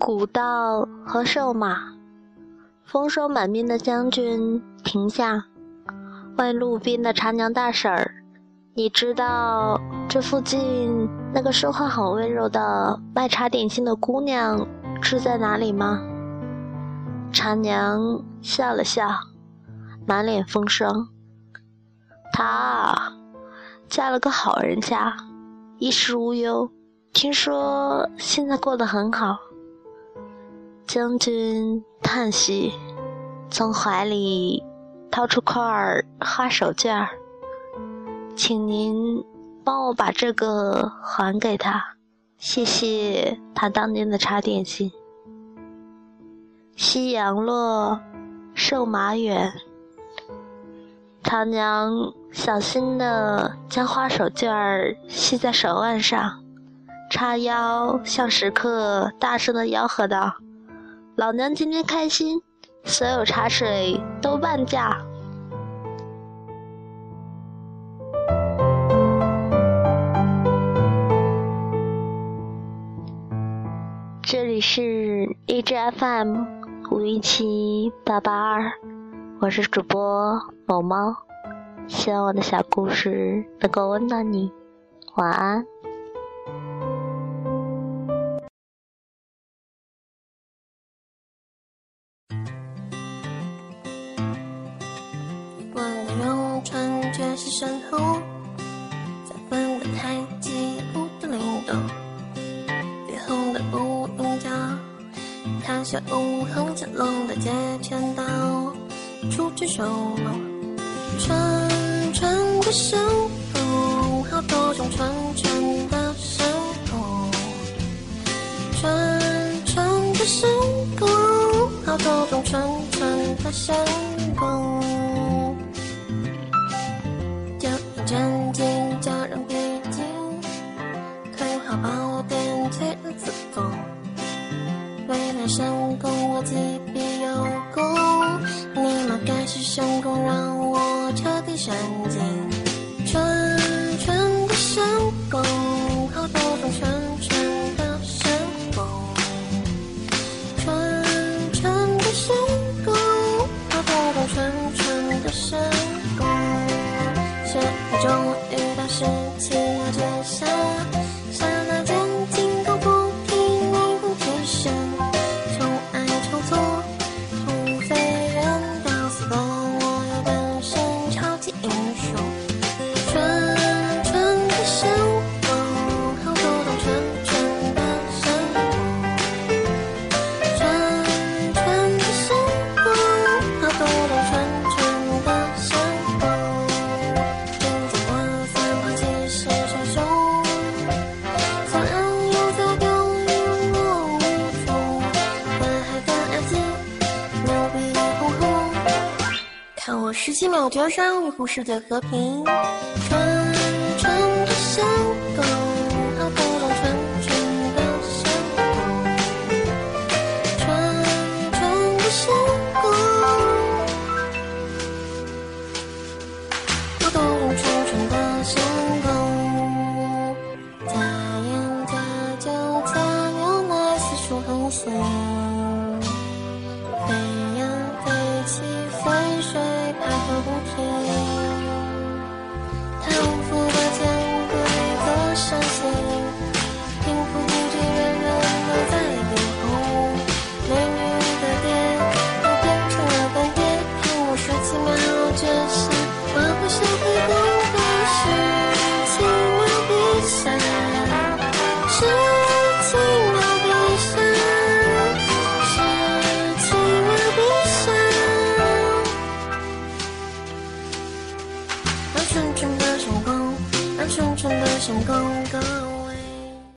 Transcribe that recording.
古道和瘦马，丰收满面的将军停下，问路边的茶娘大婶儿：“你知道这附近那个说话很温柔的卖茶点心的姑娘住在哪里吗？”茶娘笑了笑，满脸风霜：“她嫁了个好人家，衣食无忧。”听说现在过得很好。将军叹息，从怀里掏出块花手绢儿，请您帮我把这个还给他，谢谢他当年的茶点心。夕阳落，瘦马远。长娘小心地将花手绢儿系在手腕上。叉腰向食客大声的吆喝道：“老娘今天开心，所有茶水都半价。”这里是荔枝 FM 五一七八八二，我是主播某猫，希望我的小故事能够温暖你，晚安。身后，在分的太极舞的灵动，脸红的无影脚，他小舞横架龙的截拳道，出去收拢，串串的手风，好多种串串的手风，串串的手风，好多种串串的手风。为了神功，我击必有功。你妈该是神功，让我彻底神经。纯纯的神功，好多种纯纯的神功。纯纯的神功，好多种纯纯的神。终于到事情要结下，十七秒绝杀，维护世界和平。纯纯的神功，好多种纯纯的神功。纯纯的神功，好多种纯纯的神功。加盐加酒加牛奶，四处横行。纯的神功，让纯纯的神功。